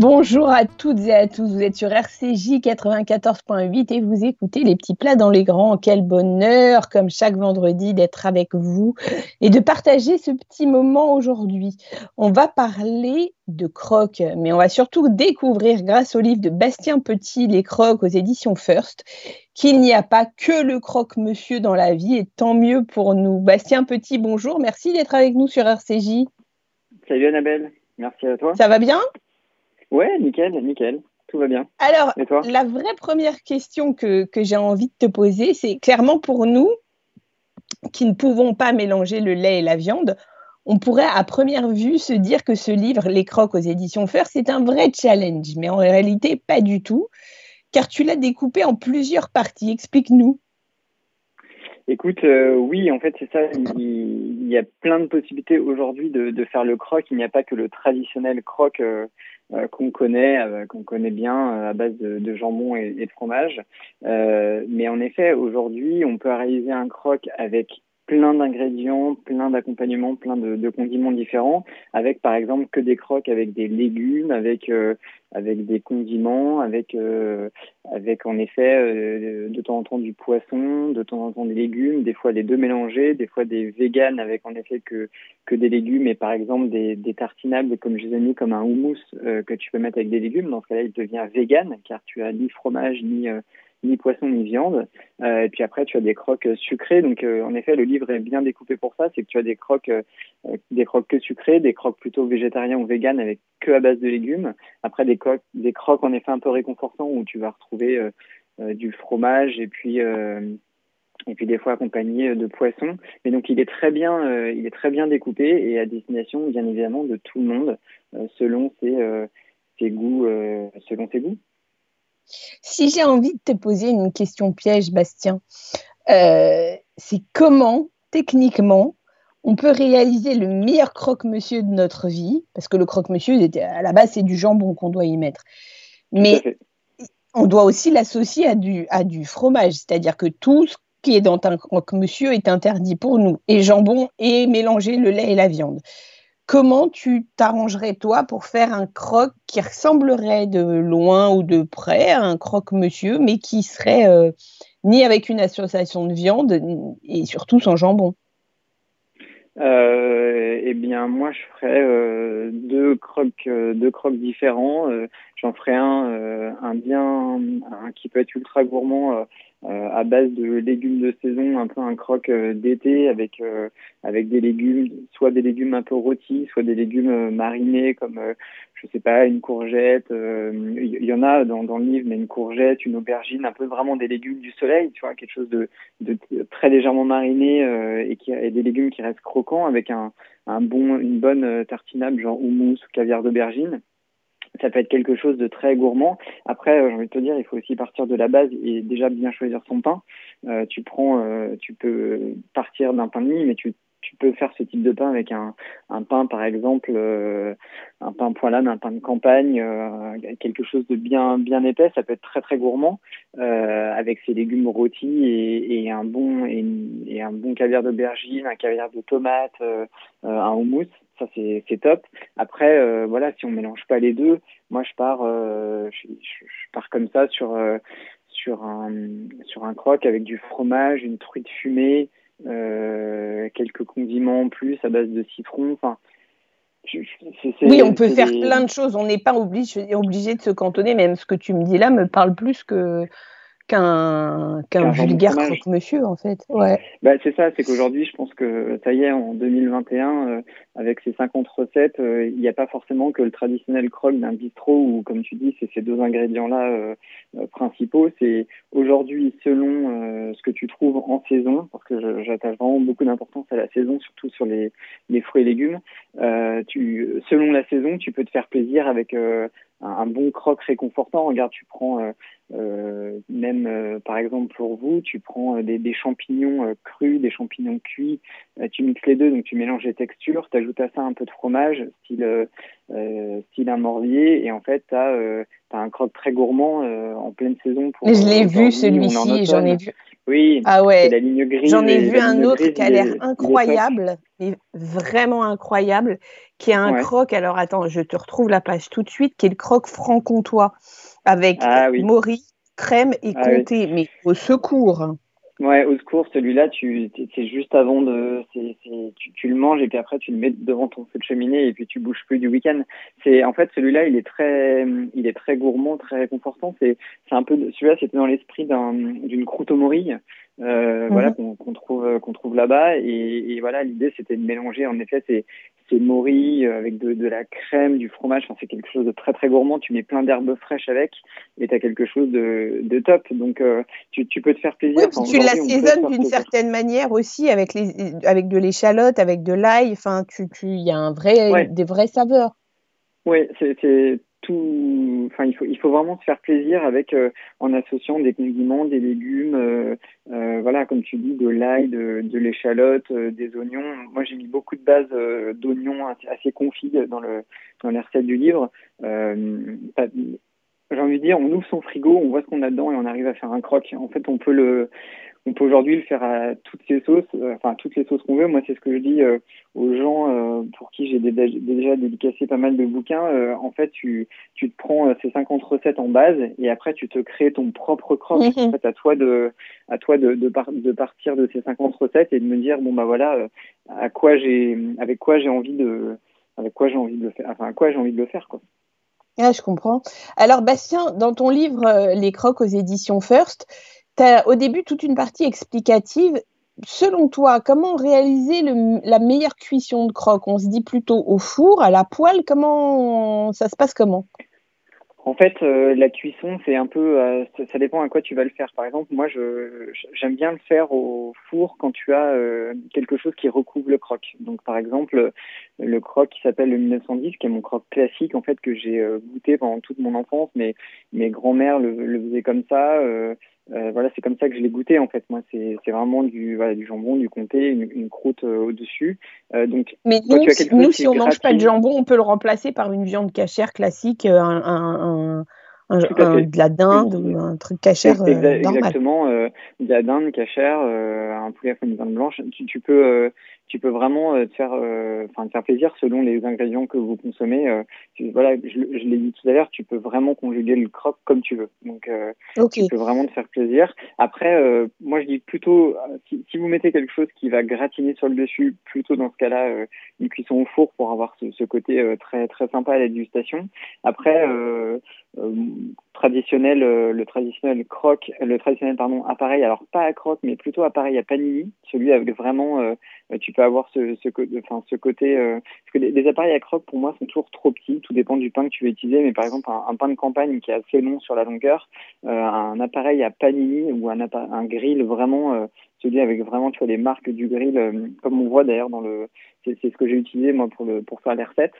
Bonjour à toutes et à tous, vous êtes sur RCJ 94.8 et vous écoutez les petits plats dans les grands. Quel bonheur, comme chaque vendredi, d'être avec vous et de partager ce petit moment aujourd'hui. On va parler de croques, mais on va surtout découvrir grâce au livre de Bastien Petit, Les croques aux éditions First, qu'il n'y a pas que le croque-monsieur dans la vie et tant mieux pour nous. Bastien Petit, bonjour, merci d'être avec nous sur RCJ. Salut Annabelle, merci à toi. Ça va bien? Ouais, nickel, nickel. Tout va bien. Alors, la vraie première question que, que j'ai envie de te poser, c'est clairement pour nous qui ne pouvons pas mélanger le lait et la viande, on pourrait à première vue se dire que ce livre, Les Crocs aux éditions Fer, c'est un vrai challenge, mais en réalité, pas du tout, car tu l'as découpé en plusieurs parties. Explique-nous. Écoute, euh, oui, en fait, c'est ça. Il, y a plein de possibilités aujourd'hui de, de, faire le croc. Il n'y a pas que le traditionnel croc euh, euh, qu'on connaît, euh, qu'on connaît bien euh, à base de, jambon et, de fromage. mais en effet, aujourd'hui, on peut réaliser un croc avec plein d'ingrédients, plein d'accompagnements, plein de, condiments différents, avec par exemple que des croques avec des légumes, avec euh, avec des condiments, avec euh, avec en effet euh, de temps en temps du poisson, de temps en temps des légumes, des fois les deux mélangés, des fois des véganes avec en effet que que des légumes et par exemple des, des tartinables comme je les ai mis comme un houmous que tu peux mettre avec des légumes. Dans ce cas-là, il devient vegan car tu as ni fromage ni ni poisson ni viande. Euh, et puis après, tu as des croques sucrées. Donc, euh, en effet, le livre est bien découpé pour ça. C'est que tu as des croques, euh, des croques que sucrées, des croques plutôt végétariens ou véganes avec que à base de légumes. Après, des croques, des croques en effet un peu réconfortants où tu vas retrouver du fromage et puis et puis des fois accompagné de poisson. Mais donc, il est très bien, il est très bien découpé et à destination, bien évidemment, de tout le monde selon ses, ses goûts, selon ses goûts. Si j'ai envie de te poser une question piège, Bastien, euh, c'est comment, techniquement, on peut réaliser le meilleur croque-monsieur de notre vie, parce que le croque-monsieur, à la base, c'est du jambon qu'on doit y mettre. Mais on doit aussi l'associer à du, à du fromage, c'est-à-dire que tout ce qui est dans un croque-monsieur est interdit pour nous, et jambon et mélanger le lait et la viande comment tu t'arrangerais toi pour faire un croque qui ressemblerait de loin ou de près à un croque-monsieur, mais qui serait euh, ni avec une association de viande et surtout sans jambon? Euh, eh bien, moi, je ferais euh, deux croques différents. J'en ferais un, un bien, qui peut être ultra gourmand à base de légumes de saison, un peu un croque euh, d'été avec euh, avec des légumes, soit des légumes un peu rôtis, soit des légumes marinés comme je sais pas une courgette. Il y, en a dans, dans le livre, mais une courgette, une aubergine, un peu vraiment des légumes du soleil, tu vois, quelque chose de, de très légèrement mariné et qui et des légumes qui restent croquants avec un un bon une bonne tartinable genre houmous ou caviar d'aubergine ça peut être quelque chose de très gourmand. Après, euh, j'ai envie de te dire, il faut aussi partir de la base et déjà bien choisir son pain. Euh, tu prends, euh, tu peux partir d'un pain de mie, mais tu, tu peux faire ce type de pain avec un, un pain, par exemple, un pain poilade, un pain de campagne, quelque chose de bien bien épais. Ça peut être très très gourmand avec ses légumes rôtis et, et un bon et, et, un bon caviar d'aubergine, un caviar de tomate, un houmous ça c'est top. Après, euh, voilà, si on mélange pas les deux, moi je pars, euh, je, pars comme ça sur euh, sur un sur un croque avec du fromage, une truite fumée, quelques condiments en plus à base de citron. Enfin, oui, on peut faire plein de choses. On n'est pas obligé, obligé de se cantonner. Même ce que tu me dis là me parle plus que qu'un vulgaire croque-monsieur, en fait. Ouais. Bah, c'est ça, c'est qu'aujourd'hui, je pense que ça y est, en 2021, euh, avec ces 50 recettes, euh, il n'y a pas forcément que le traditionnel croque d'un bistrot où, comme tu dis, c'est ces deux ingrédients-là euh, principaux. C'est aujourd'hui, selon ce que tu trouves en saison, parce que j'attache vraiment beaucoup d'importance à la saison, surtout sur les, les fruits et légumes, tu, selon la saison, tu peux te faire plaisir avec un, bon croque réconfortant. Regarde, tu prends euh, euh même euh, par exemple pour vous, tu prends des, des champignons crus, des champignons cuits, tu mixes les deux, donc tu mélanges les textures, tu ajoutes à ça un peu de fromage, style style un morbier. Et en fait, tu as, un croque très gourmand en pleine saison. Pour, je l'ai vu celui-ci, j'en ai vu. Oui, ah ouais. la ligne grise. J'en ai vu un autre qui a l'air incroyable, mais vraiment incroyable, qui est un croque. Alors attends, je te retrouve la page tout de suite, qui est le croque franc-comtois avec ah, Maury, crème et ah comté, mais au secours. Ouais, au secours, celui-là, tu, c'est juste avant de, c'est, tu, tu, le manges et puis après tu le mets devant ton feu de cheminée et puis tu bouges plus du week-end. C'est, en fait, celui-là, il est très, il est très gourmand, très réconfortant. C'est, c'est un peu, celui-là, c'était dans l'esprit d'un, d'une croûte au morille, euh, voilà, mhm. qu'on, trouve, qu'on trouve là-bas. Et, et voilà, l'idée, c'était de mélanger, en effet, ces, mori euh, avec de, la crème, du fromage. Enfin, c'est quelque chose de très très gourmand. Tu mets plein d'herbes fraîches avec et tu as quelque chose de, de top. Donc euh, tu, tu, peux te faire plaisir. Oui, tu l'assaisonnes d'une certaine manière aussi avec, les, avec de l'échalote, avec de l'ail. Enfin, il tu, y a un vrai, des vraies saveurs. Oui, c'est tout, enfin, il faut, il faut vraiment se faire plaisir avec, euh, en associant des condiments, des légumes, euh, euh, voilà, comme tu dis, de l'ail, de, de l'échalote, des oignons. Moi, j'ai mis beaucoup de bases d'oignons assez, confits dans le, dans les recettes du livre. j'ai envie de dire, on ouvre son frigo, on voit ce qu'on a dedans et on arrive à faire un croc. En fait, on peut le, on peut aujourd'hui le faire à toutes ces sauces, euh, enfin toutes les sauces qu'on veut. Moi, c'est ce que je dis euh, aux gens euh, pour qui j'ai déjà dédicacé pas mal de bouquins. en fait, tu, tu te prends ces 50 recettes en base et après tu te crées ton propre croc. Mhm. En fait, à toi de, à toi de, de, de, partir de ces 50 recettes et de me dire bon bah voilà, à quoi j'ai, avec quoi j'ai envie de, avec quoi j'ai envie de le faire, enfin à quoi j'ai envie de le faire quoi. Ah, je comprends. Alors, Bastien, dans ton livre Les crocs aux éditions First, au début toute une partie explicative. Selon toi, comment réaliser la meilleure cuisson de croque? On se dit plutôt au four, à la poêle Comment ça se passe comment? En fait, euh, la cuisson, c'est un peu, euh, ça, dépend à quoi tu vas le faire. Par exemple, moi, j'aime bien le faire au four quand tu as euh, quelque chose qui recouvre le croque. Donc, par exemple, le croque qui s'appelle le 1910, qui est mon croque classique, en fait, que j'ai goûté pendant toute mon enfance. Mais mes grands-mères le, faisaient comme ça. Euh, voilà, c'est comme ça que je l'ai goûté en fait. Moi, c'est vraiment du, voilà, du jambon, du comté, une, une croûte euh, au-dessus. Euh, donc, Mais nous, nous si on mange pas de jambon, on peut le remplacer par une viande cachère classique, un, un, un, de la dinde ou un truc cachère normal. Exactement, de la dinde cachère, un poulet à de viande blanche. Tu, tu peux tu peux vraiment euh, te faire, euh, enfin te faire plaisir selon les ingrédients que vous consommez. Euh, voilà, je, je l'ai dit tout à l'heure, tu peux vraiment conjuguer le croque comme tu veux. Donc, tu peux vraiment te faire plaisir. Après, moi je dis plutôt, si, si, vous mettez quelque chose qui va gratiner sur le dessus, plutôt dans ce cas-là, une cuisson au four pour avoir ce, ce côté très très sympa à la dégustation. Après, traditionnel, le traditionnel croque, le traditionnel pardon appareil, alors pas à croque, mais plutôt appareil à panini, celui avec vraiment, tu peux avoir ce, ce, enfin, ce côté. Euh, parce que les, appareils à croque, pour moi, sont toujours trop petits. Tout dépend du pain que tu veux utiliser. Mais par exemple, un, pain de campagne qui est assez long sur la longueur, euh, un appareil à panini ou un, un grill vraiment, euh, celui avec vraiment, tu vois, les marques du grill, comme on voit d'ailleurs dans le. C'est ce que j'ai utilisé moi pour, le, pour faire les recettes.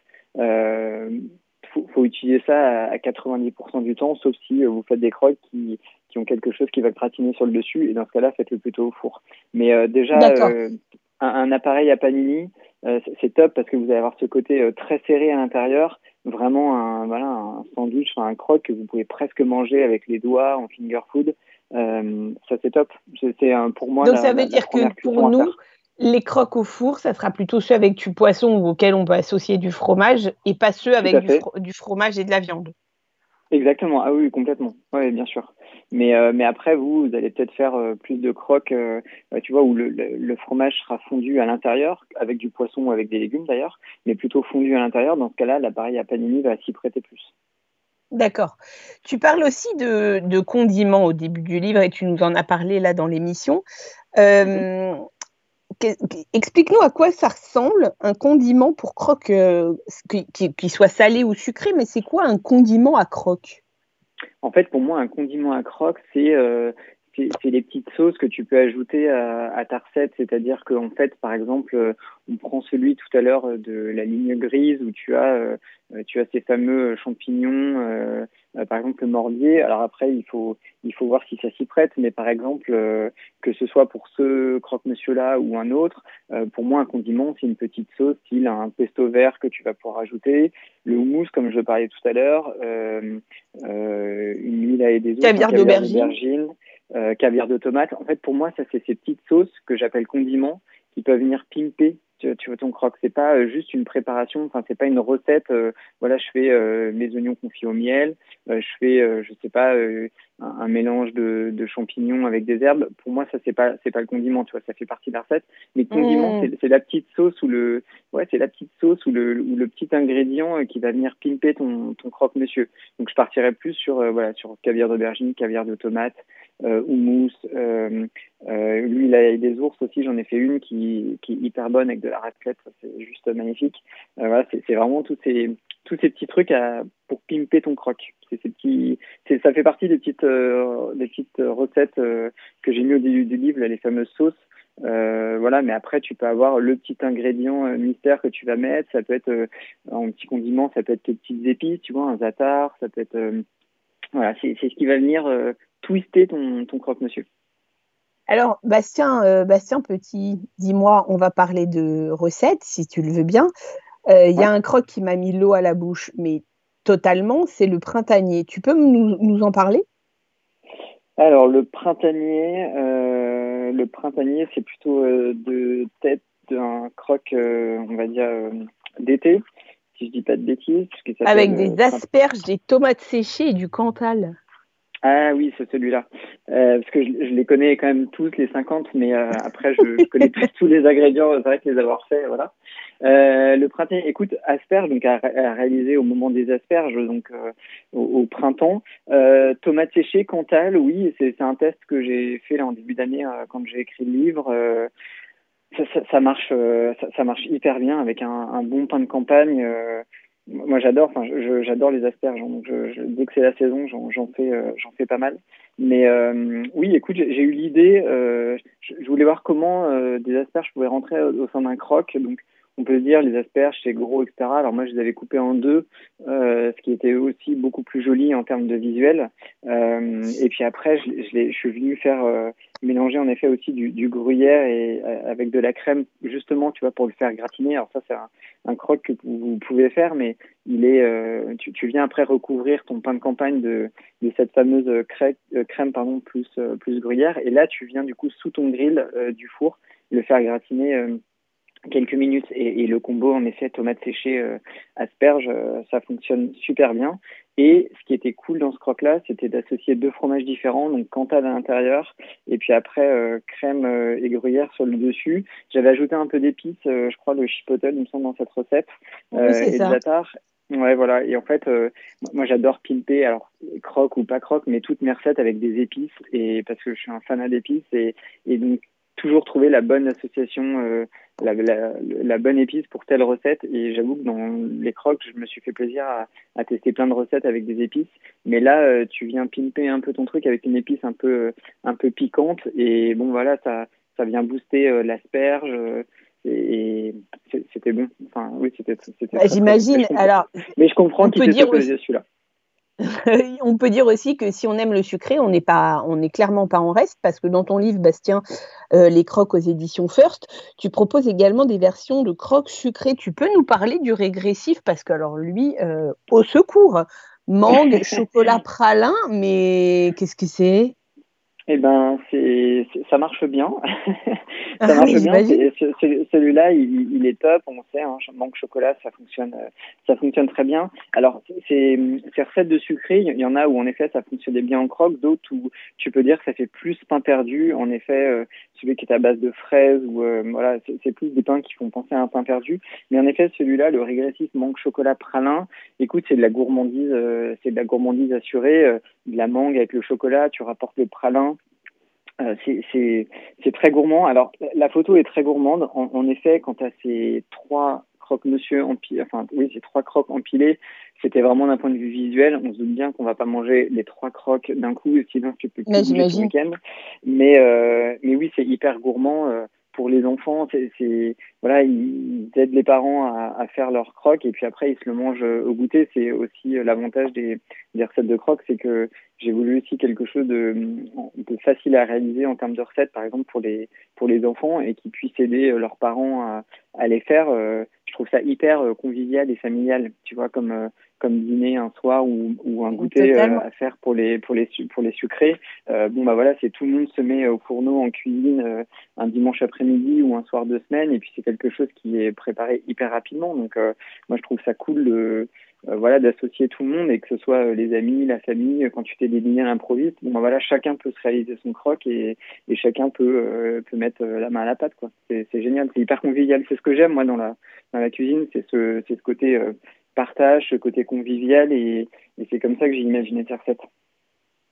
Faut, faut, utiliser ça à 90% du temps, sauf si vous faites des croques qui, qui ont quelque chose qui va gratiner sur le dessus. Et dans ce cas-là, faites-le plutôt au four. Mais déjà, un, appareil à panini, euh, c'est top parce que vous allez avoir ce côté euh, très serré à l'intérieur, vraiment un, voilà, un sandwich, un croque que vous pouvez presque manger avec les doigts en finger food. Euh, ça c'est top. C'est pour moi. Donc ça veut dire que pour nous, les croques au four, ça sera plutôt ceux avec du poisson ou auxquels on peut associer du fromage et pas ceux avec du, fromage et de la viande. Exactement, ah oui, complètement. Oui, bien sûr. Mais, euh, mais après, vous, vous allez peut-être faire euh, plus de croques, euh, tu vois, où le, le, fromage sera fondu à l'intérieur, avec du poisson ou avec des légumes d'ailleurs, mais plutôt fondu à l'intérieur. Dans ce cas-là, l'appareil à panini va s'y prêter plus. D'accord. Tu parles aussi de, de, condiments au début du livre et tu nous en as parlé là dans l'émission. Mm-hmm. Explique-nous à quoi ça ressemble un condiment pour croque, qui, qui, soit salé ou sucré, mais c'est quoi un condiment à croque? En fait, pour moi, un condiment à croque, c'est euh, c'est les petites sauces que tu peux ajouter à, à ta recette. C'est-à-dire qu'en fait, par exemple, euh, on prend celui tout à l'heure de la ligne grise où tu as, euh, tu as ces fameux champignons, euh, par exemple le mordier. Alors après, il faut, il faut voir si ça s'y prête. Mais par exemple, que ce soit pour ce croque-monsieur-là ou un autre, pour moi, un condiment, c'est une petite sauce, style un pesto vert que tu vas pouvoir ajouter. Le houmous, comme je parlais tout à l'heure, une huile à des caviar d'aubergine euh, caviar de tomate. En fait, pour moi, ça c'est ces petites sauces que j'appelle condiments qui peuvent venir pimper tu, tu vois ton croque. C'est pas euh, juste une préparation, enfin c'est pas une recette. Euh, voilà, je fais euh, mes oignons confits au miel, je fais, je sais pas, un, mélange de, de, champignons avec des herbes. Pour moi, ça c'est pas c'est pas le condiment, tu vois, ça fait partie de la recette. Mais condiment, mmh. c'est la petite sauce ou le ouais, c'est la petite sauce ou le ou le petit ingrédient qui va venir pimper ton ton croque monsieur. Donc je partirais plus sur voilà sur caviar d'aubergine, caviar de tomate, houmous. l'huile à des ours aussi, j'en ai fait une qui, qui est hyper bonne avec de la raclette, c'est juste magnifique. Euh, voilà, c'est vraiment tous ces tous ces petits trucs pour pimper ton croque. C'est ces petits, ça fait partie des petites euh, des petites recettes euh, que j'ai mis au début du livre, les fameuses sauces. voilà, mais après tu peux avoir le petit ingrédient mystère que tu vas mettre. Ça peut être un petit condiment, ça peut être tes petites épices, tu vois, un zatar, ça peut être voilà, c'est ce qui va venir twister ton ton croque-monsieur. Alors, Bastien, euh, Bastien Petit, dis-moi, on va parler de recettes, si tu le veux bien. Euh, il y a un croc qui m'a mis l'eau à la bouche, mais totalement, c'est le printanier. Tu peux nous, en parler? Alors, le printanier, euh, le printanier, c'est plutôt de tête d'un croc, on va dire, d'été, si je dis pas de bêtises. Avec des asperges, des tomates séchées et du cantal. Ah oui, c'est celui-là. Euh, parce que je, les connais quand même tous, les 50, mais euh, après, je, je connais tous les ingrédients, c'est vrai que les avoir faits, voilà. Euh, le printemps, écoute, asperges, donc à, réaliser au moment des asperges, donc euh, au, printemps. Euh, tomates séchées, Cantal, oui, c'est un test que j'ai fait là en début d'année quand j'ai écrit le livre. Ça, ça, ça, marche, ça, ça, marche hyper bien avec un, un bon pain de campagne moi j'adore enfin j'adore les asperges donc je, dès que c'est la saison j'en fais euh, j'en fais pas mal. Mais euh, oui écoute j'ai eu l'idée euh, je, voulais voir comment des asperges pouvaient rentrer au, sein d'un croc donc on peut se dire les asperges c'est gros etc alors moi je les avais coupées en deux ce qui était aussi beaucoup plus joli en termes de visuel. Et puis après je, suis venu faire mélanger en effet aussi du, gruyère et avec de la crème justement tu vois pour le faire gratiner. Alors ça c'est un, un croc que vous pouvez faire, mais il est, euh, tu, viens après recouvrir ton pain de campagne de, de cette fameuse crème, euh, crème pardon, plus, euh, plus gruyère, et là tu viens du coup sous ton grill du four le faire gratiner quelques minutes et, et, le combo en effet tomate séchée euh, asperge euh, ça fonctionne super bien. Et ce qui était cool dans ce croque là c'était d'associer deux fromages différents donc cantal à l'intérieur et puis après euh, crème et gruyère sur le dessus. J'avais ajouté un peu d'épices je crois le chipotle il me semble dans cette recette et ça. de ouais voilà. Et en fait moi j'adore pimper alors croque ou pas croque mais toutes mes recettes avec des épices et parce que je suis un fanat d'épices et, et donc toujours trouver la bonne association, euh, la, la, la, bonne épice pour telle recette. Et j'avoue que dans les crocs, je me suis fait plaisir à, à tester plein de recettes avec des épices. Mais là, euh, tu viens pimper un peu ton truc avec une épice un peu, un peu piquante. Et bon, voilà, ça, ça vient booster euh, l'asperge. et c'était bon. Enfin, oui, c'était. Bah, J'imagine. Alors. Mais je comprends qu'il t'ait plaisir celui-là. on peut dire aussi que si on aime le sucré, on n'est pas, on n'est clairement pas en reste parce que dans ton livre, Bastien, euh, les crocs aux éditions First, tu proposes également des versions de crocs sucrés. Tu peux nous parler du régressif? Parce que alors lui, euh, au secours, mangue, chocolat pralin, mais qu'est-ce que c'est? Eh ben, c'est, ça marche bien. ça ah marche bien. celui-là, il, est top. On sait, hein, manque chocolat, ça fonctionne, euh, ça fonctionne très bien. Alors, c'est, ces recettes de sucré, il y en a où en effet ça fonctionnait bien en croque, d'autres où tu peux dire que ça fait plus pain perdu. En effet, euh, celui qui est à base de fraises ou euh, voilà, c'est, plus des pains qui font penser à un pain perdu. Mais en effet, celui-là, le régressif manque chocolat pralin. Écoute, c'est de la gourmandise, c'est de la gourmandise assurée, de la mangue avec le chocolat. Tu rapportes le pralin euh, c'est très gourmand. Alors, la photo est très gourmande. En, effet, quand tu as ces trois croque-monsieur empilés, enfin oui, ces trois croques empilés, c'était vraiment d'un point de vue visuel. On se doute bien qu'on va pas manger les trois croques d'un coup, sinon tu peux plus le week-end. Mais, euh, mais oui, c'est hyper gourmand. Euh, pour les enfants, voilà, ils aident les parents à, faire leurs croques et puis après ils se le mangent au goûter. C'est aussi l'avantage des, recettes de croques, c'est que j'ai voulu aussi quelque chose de, de, facile à réaliser en termes de recettes, par exemple pour les pour les enfants et qui puissent aider leurs parents à les faire. Je trouve ça hyper convivial et familial, tu vois, comme comme dîner un soir ou, ou un goûter euh, à faire pour les pour les pour les sucrés. Euh, bon bah voilà, c'est tout le monde se met au fourneau en cuisine euh, un dimanche après-midi ou un soir de semaine et puis c'est quelque chose qui est préparé hyper rapidement. Donc moi je trouve ça cool de voilà d'associer tout le monde et que ce soit les amis, la famille, quand tu fais des dîners bon bah voilà, chacun peut se réaliser son croc et, et chacun peut peut mettre la main à la pâte quoi. C'est génial, c'est hyper convivial, c'est ce que j'aime moi dans la dans la cuisine, c'est ce c'est ce côté partage, ce côté convivial, et, c'est comme ça que j'ai imaginé cette recette.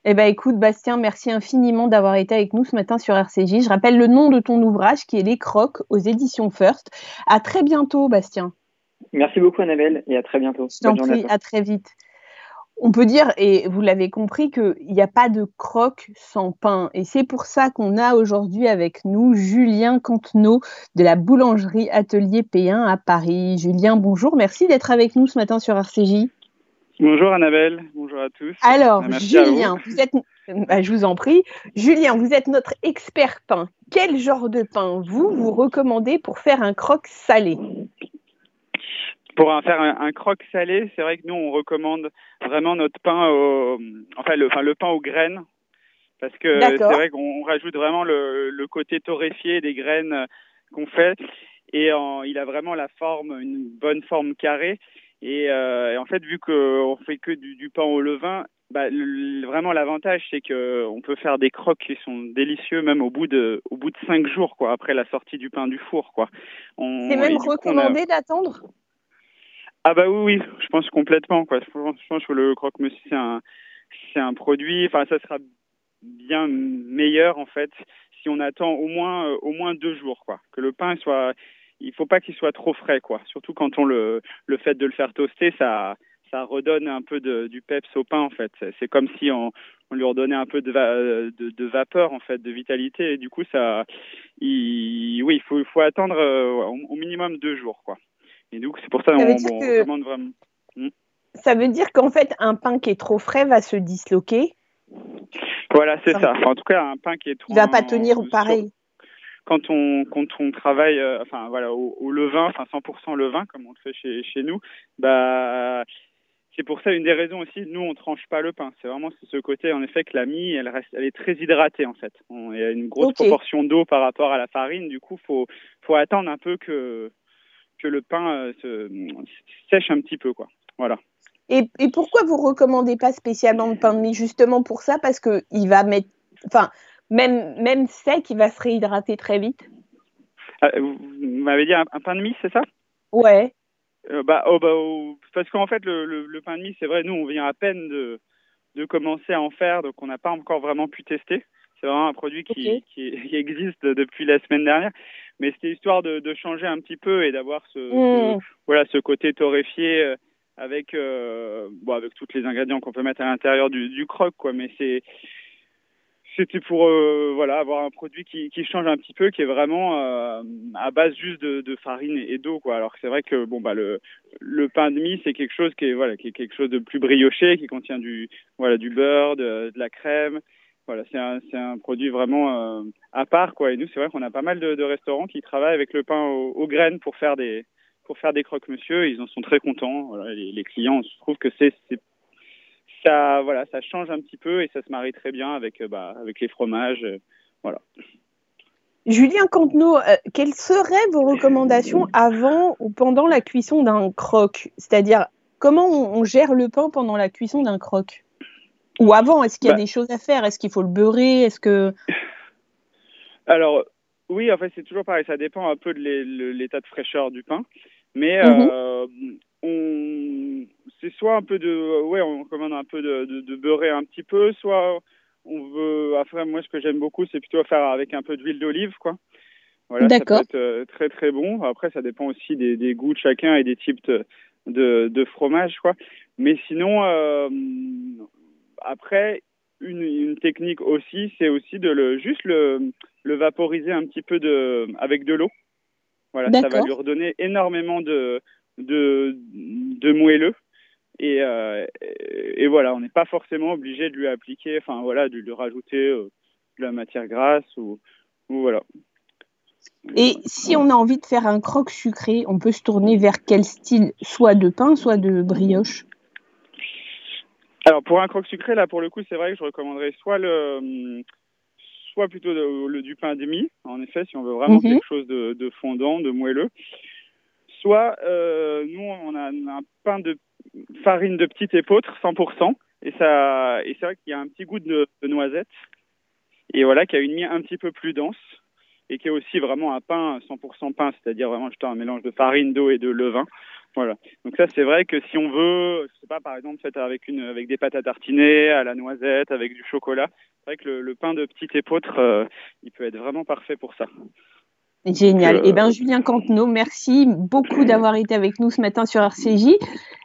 Eh ben, écoute, Bastien, merci infiniment d'avoir été avec nous ce matin sur RCJ. Je rappelle le nom de ton ouvrage qui est Les Crocs aux éditions First. À très bientôt, Bastien. Merci beaucoup, Annabelle, et à très bientôt. Je t'en prie, à très vite on peut dire, et vous l'avez compris, qu'il n'y a pas de croque sans pain. Et c'est pour ça qu'on a aujourd'hui avec nous Julien Cantenot de la boulangerie Atelier P1 à Paris. Julien, bonjour, merci d'être avec nous ce matin sur RCJ. Bonjour Annabelle, bonjour à tous. Alors, Julien, vous. êtes, bah, je vous en prie, Julien, vous êtes notre expert pain. Quel genre de pain vous vous recommandez pour faire un croque salé? Pour en faire un, croque salé, c'est vrai que nous on recommande vraiment notre pain au, enfin le, enfin le pain aux graines, parce que c'est vrai qu'on rajoute vraiment le, le, côté torréfié des graines qu'on fait, et il a vraiment la forme, une bonne forme carrée. Et, euh, en fait, vu qu'on fait que du, du pain au levain, bah, vraiment l'avantage c'est que on peut faire des croques qui sont délicieux même au bout de au bout de cinq jours quoi après la sortie du pain du four quoi. C'est même recommandé d'attendre? Ah bah oui, oui, je pense complètement. Quoi. Je pense que le croque-monsieur, c'est un, c'est un produit, enfin ça sera bien meilleur en fait si on attend au moins, euh, au moins deux jours. Quoi. Que le pain soit, il faut pas qu'il soit trop frais. Quoi. Surtout quand on le, le fait de le faire toaster, ça, ça redonne un peu de, du peps au pain en fait. C'est comme si on, on lui redonnait un peu de, de, de, vapeur en fait, de vitalité et du coup ça, il, oui, il faut, faut attendre euh, au minimum deux jours quoi. Et donc, c'est pour ça, qu'on recommande vraiment. Hmm. Ça veut dire qu'en fait, un pain qui est trop frais va se disloquer Voilà, c'est ça. en tout cas, un pain qui est trop. Il va pas tenir pareil. Quand on, quand on travaille euh, enfin, voilà, au, levain, enfin 100% levain, comme on le fait chez, chez nous, bah, c'est pour ça une des raisons aussi, nous on tranche pas le pain. C'est vraiment ce côté en effet que la mie, elle reste, elle est très hydratée en fait. il y a une grosse proportion d'eau par rapport à la farine. Du coup, faut, faut attendre un peu que que le pain euh, se, sèche un petit peu, quoi. Voilà. Et, et, pourquoi vous recommandez pas spécialement le pain de mie justement pour ça? Parce que il va mettre, enfin, même même sec, il va se réhydrater très vite. Ah, vous m'avez dit un, pain de mie, c'est ça? Ouais. Euh, bah, oh, bah oh, parce qu'en fait, le, le, pain de mie, c'est vrai, nous, on vient à peine de, de commencer à en faire, donc on n'a pas encore vraiment pu tester. C'est vraiment un produit qui, qui, qui, existe depuis la semaine dernière mais c'était histoire de, de, changer un petit peu et d'avoir ce, mmh. voilà ce côté torréfié euh, avec euh, bon avec tous les ingrédients qu'on peut mettre à l'intérieur du, du croque quoi mais c'est c'était pour euh, voilà avoir un produit qui, qui change un petit peu qui est vraiment euh, à base juste de, de farine et, d'eau quoi alors c'est vrai que bon bah le le pain de mie c'est quelque chose qui est voilà qui est quelque chose de plus brioché qui contient du voilà du beurre de, de la crème voilà, c'est un, un, produit vraiment euh, à part, quoi. Et nous, c'est vrai qu'on a pas mal de, restaurants qui travaillent avec le pain aux, graines pour faire des pour faire des croque-monsieur. Ils en sont très contents. Les, les, clients, je trouve que c'est ça, voilà, ça change un petit peu et ça se marie très bien avec euh, bah, avec les fromages, euh, voilà. Julien Cantenot, quelles seraient vos recommandations avant ou pendant la cuisson d'un croque? C'est-à-dire, comment on gère le pain pendant la cuisson d'un croque? Ou avant, est-ce qu'il y a bah. des choses à faire? Est-ce qu'il faut le beurrer? Est-ce que Alors oui, en fait, c'est toujours pareil. Ça dépend un peu de l'état de fraîcheur du pain, mais mhm. euh, on c'est soit un peu de ouais, on commande un peu de, de, beurrer un petit peu, soit on veut. Après, moi, ce que j'aime beaucoup, c'est plutôt faire avec un peu d'huile d'olive, quoi. Voilà, ça peut être très très bon. Après, ça dépend aussi des, des goûts de chacun et des types de, de, de fromage, quoi. Mais sinon, après, une, une, technique aussi, c'est aussi de le juste le, le vaporiser un petit peu de avec de l'eau. Voilà, ça va lui redonner énormément de de, de moelleux. Et, euh, et voilà, on n'est pas forcément obligé de lui appliquer, enfin voilà, de lui rajouter euh, de la matière grasse ou, ou voilà. Et si on a envie de faire un croque sucré, on peut se tourner vers quel style? Soit de pain, soit de brioche? Alors pour un croque sucré, là pour le coup, c'est vrai que je recommanderais soit le soit plutôt le, du pain demi, en effet, si on veut vraiment mhm. quelque chose de, de, fondant, de moelleux. Soit euh, nous on a un pain de farine de petite épeautre 100% et ça et c'est vrai qu'il y a un petit goût de, de noisette et voilà qui a une mie un petit peu plus dense et qui est aussi vraiment un pain 100% pain, c'est-à-dire vraiment un mélange de farine, d'eau et de levain. Voilà. Donc ça, c'est vrai que si on veut, je sais pas, par exemple, fait avec une, avec des pâtes à tartiner, à la noisette, avec du chocolat, c'est vrai que le, pain de petite épeautre, euh, il peut être vraiment parfait pour ça. Génial. Euh, eh bien, Julien Cantenot, merci beaucoup d'avoir été avec nous ce matin sur RCJ.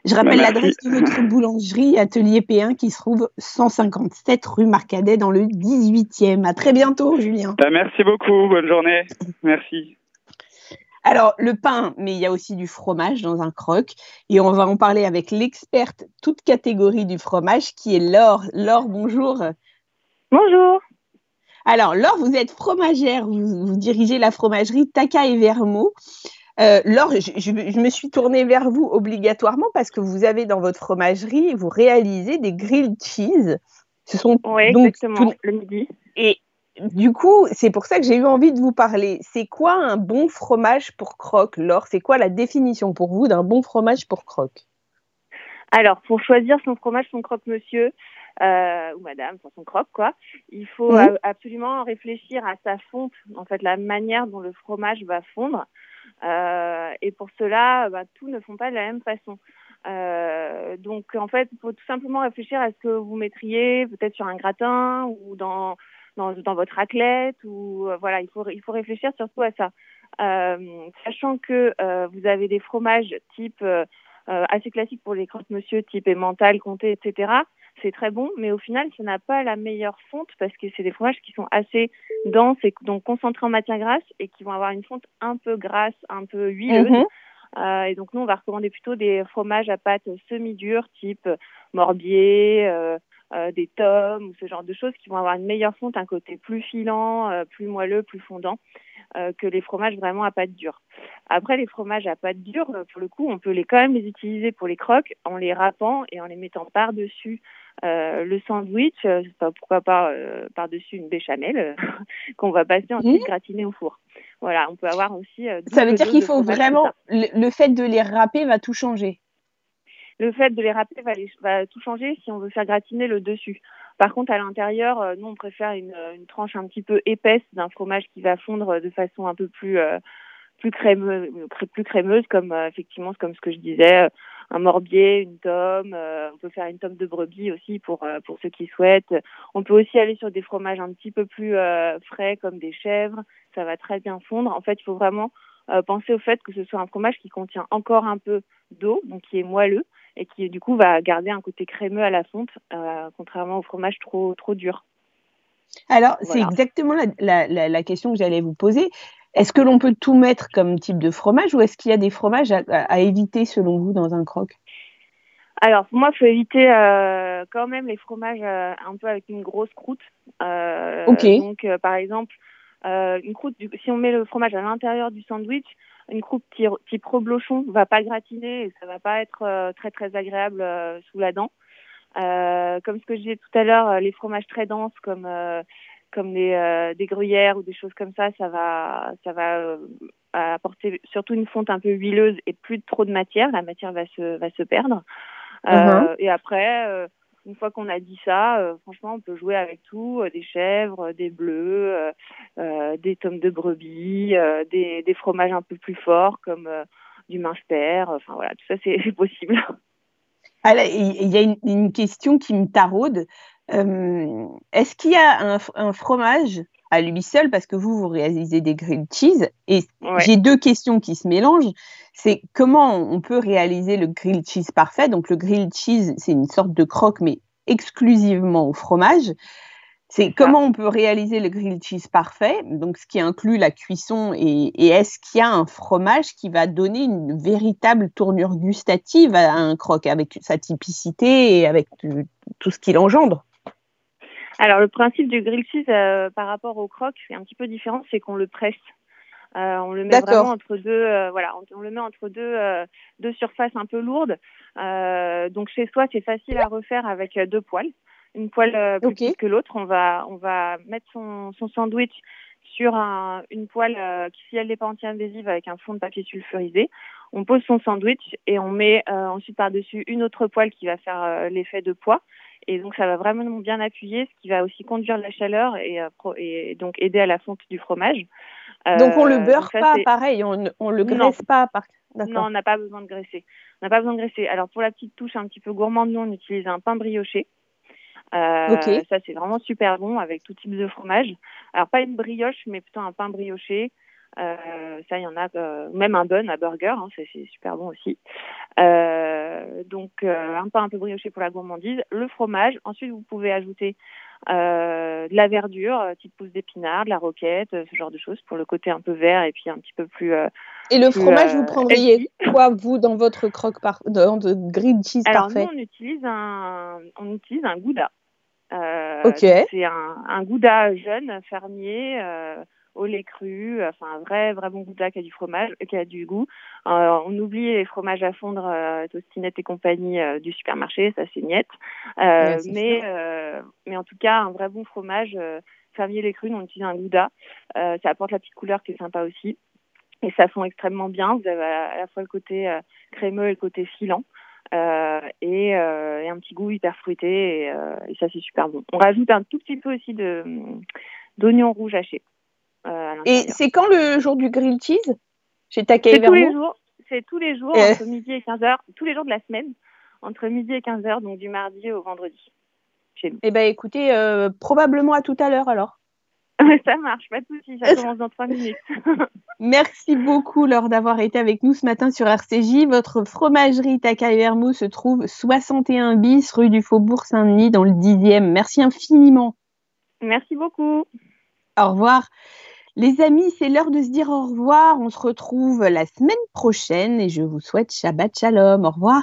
Je rappelle bah, l'adresse de votre boulangerie Atelier P1 qui se trouve 157 rue Marcadet dans le 18e. À très bientôt, Julien. Bah, merci beaucoup. Bonne journée. Merci. Alors, le pain, mais il y a aussi du fromage dans un croque. Et on va en parler avec l'experte toute catégorie du fromage qui est Laure. Laure, bonjour. Bonjour. Alors, Laure, vous êtes fromagère, vous, dirigez la fromagerie Taka et Vermo. Euh, Laure, je, me suis tournée vers vous obligatoirement parce que vous avez dans votre fromagerie, vous réalisez des grilled cheese. Ce sont oui, donc exactement, le midi. Et du coup, c'est pour ça que j'ai eu envie de vous parler. C'est quoi un bon fromage pour croque, Laure? C'est quoi la définition pour vous d'un bon fromage pour croque? Alors, pour choisir son fromage, son croque-monsieur, euh, ou madame, pour son croque, quoi. Il faut mhm. absolument réfléchir à sa fonte, en fait, la manière dont le fromage va fondre. Euh, et pour cela, bah, tout ne fond pas de la même façon. Euh, donc, en fait, il faut tout simplement réfléchir à ce que vous mettriez peut-être sur un gratin ou dans, dans, dans votre raclette. Ou euh, voilà, il faut, il faut réfléchir surtout à ça. Euh, sachant que euh, vous avez des fromages type assez classiques pour les croque-monsieur, type emmental, comté, etc c'est très bon, mais au final, ça n'a pas la meilleure fonte parce que c'est des fromages qui sont assez denses et donc concentrés en matière grasse et qui vont avoir une fonte un peu grasse, un peu huileuse. Mhm. Euh, et donc nous, on va recommander plutôt des fromages à pâte semi-dure, type morbier, euh, euh, des tomes ou ce genre de choses qui vont avoir une meilleure fonte, un côté plus filant, plus moelleux, plus fondant que les fromages vraiment à pâte dure. Après, les fromages à pâte dure, pour le coup, on peut les quand même les utiliser pour les croques en les râpant et en les mettant par-dessus euh, le sandwich, euh, pourquoi pas euh, par-dessus une béchamel qu'on va passer ensuite mmh. gratiner au four. Voilà, on peut avoir aussi. ça veut dire qu'il faut vraiment le, fait de les râper va tout changer. Le fait de les râper va, va, tout changer si on veut faire gratiner le dessus. Par contre, à l'intérieur, nous on préfère une, une, tranche un petit peu épaisse d'un fromage qui va fondre de façon un peu plus plus crémeuse, plus crémeuse comme effectivement comme ce que je disais un morbier, une tome. Euh, on peut faire une tome de brebis aussi pour euh, pour ceux qui souhaitent. On peut aussi aller sur des fromages un petit peu plus euh, frais comme des chèvres. Ça va très bien fondre. En fait, il faut vraiment penser au fait que ce soit un fromage qui contient encore un peu d'eau, donc qui est moelleux et qui du coup va garder un côté crémeux à la fonte, contrairement au fromage trop trop dur. Alors, c'est exactement la, la, la, question que j'allais vous poser. Est-ce que l'on peut tout mettre comme type de fromage ou est-ce qu'il y a des fromages à, éviter selon vous dans un croque alors, pour moi, il faut éviter euh, quand même les fromages euh, un peu avec une grosse croûte. Euh. Donc, par exemple, une croûte, si on met le fromage à l'intérieur du sandwich, une croûte type, reblochon va pas gratiner et ça va pas être très très agréable sous la dent. comme ce que je disais tout à l'heure, les fromages très denses comme comme des, euh, des gruyères ou des choses comme ça, ça va, ça va euh, apporter surtout une fonte un peu huileuse et plus trop de matière. La matière va se, va se perdre. Euh, uh-huh. Et après, une fois qu'on a dit ça, franchement, on peut jouer avec tout des chèvres, des bleus, des tomes de brebis, des, fromages un peu plus forts comme du minster. Enfin voilà, tout ça, c'est possible. il y a une, question qui me taraude. Euh, est-ce qu'il y a un, fromage à lui seul parce que vous, vous réalisez des grilled cheese. Et j'ai deux questions qui se mélangent. C'est comment on peut réaliser le grilled cheese parfait? Donc, le grilled cheese, c'est une sorte de croque, mais exclusivement au fromage. C'est comment on peut réaliser le grilled cheese parfait, donc ce qui inclut la cuisson et, est-ce qu'il y a un fromage qui va donner une véritable tournure gustative à un croque avec sa typicité et avec tout ce qu'il engendre? Alors le principe du grilled cheese euh, par rapport au croque c'est un petit peu différent, c'est qu'on le presse. Euh, on le met vraiment entre deux, euh, voilà, on, le met entre deux, deux surfaces un peu lourdes. donc chez soi, c'est facile à refaire avec deux poils une poêle euh, plus petite que l'autre. On va, on va mettre son, son sandwich sur un, une poêle euh, qui, si elle n'est pas anti-invasive, avec un fond de papier sulfurisé. On pose son sandwich et on met euh, ensuite par-dessus une autre poêle qui va faire l'effet de poids. Et donc, ça va vraiment bien appuyer, ce qui va aussi conduire la chaleur et, et donc aider à la fonte du fromage. donc, on le beurre pas, pareil, on, on le graisse pas. Par... Non, on n'a pas besoin de graisser. On n'a pas besoin de graisser. Alors, pour la petite touche un petit peu gourmande, nous, on utilise un pain brioché. Euh, Ça, c'est vraiment super bon avec tout type de fromage. Alors, pas une brioche, mais plutôt un pain brioché. Euh, ça, il y en a euh, même un bun à burger, hein, c'est super bon aussi. Euh, donc, un pain un peu brioché pour la gourmandise, le fromage. Ensuite, vous pouvez ajouter de la verdure, type pousse d'épinards, de la roquette, ce genre de choses pour le côté un peu vert et puis un petit peu plus. et le fromage, vous prendriez quoi vous dans votre croque par dans de grilled cheese Alors, parfait nous, on utilise un on utilise un gouda. Euh, c'est un, un, gouda jeune, fermier, au lait cru, enfin un vrai, vrai bon gouda qui a du fromage, qui a du goût. Euh, on oublie les fromages à fondre, euh, tostinette et compagnie euh, du supermarché, ça c'est niette. Euh, mais, mais en tout cas, un vrai bon fromage fermier lait cru, on utilise un gouda. ça apporte la petite couleur qui est sympa aussi. Et ça fond extrêmement bien. Vous avez à la fois le côté crémeux et le côté filant. Euh, et, euh, et, un petit goût hyper fruité et, euh, et ça c'est super bon. On rajoute un tout petit peu aussi de d'oignons rouges hachés. Et c'est quand le jour du grill cheese? Chez Takei C'est tous les jours. C'est tous les jours entre midi et 15h, tous les jours de la semaine entre midi et 15h donc du mardi au vendredi. Chez nous. Eh ben écoutez probablement à tout à l'heure alors. ça marche, pas de soucis, ça commence dans 3 minutes. Merci beaucoup, Laure, d'avoir été avec nous ce matin sur RCJ. Votre fromagerie Takai Vermo se trouve 61 bis rue du Faubourg Saint-Denis dans le 10e. Merci infiniment. Merci beaucoup. Au revoir. Les amis, c'est l'heure de se dire au revoir. On se retrouve la semaine prochaine et je vous souhaite Shabbat Shalom. Au revoir.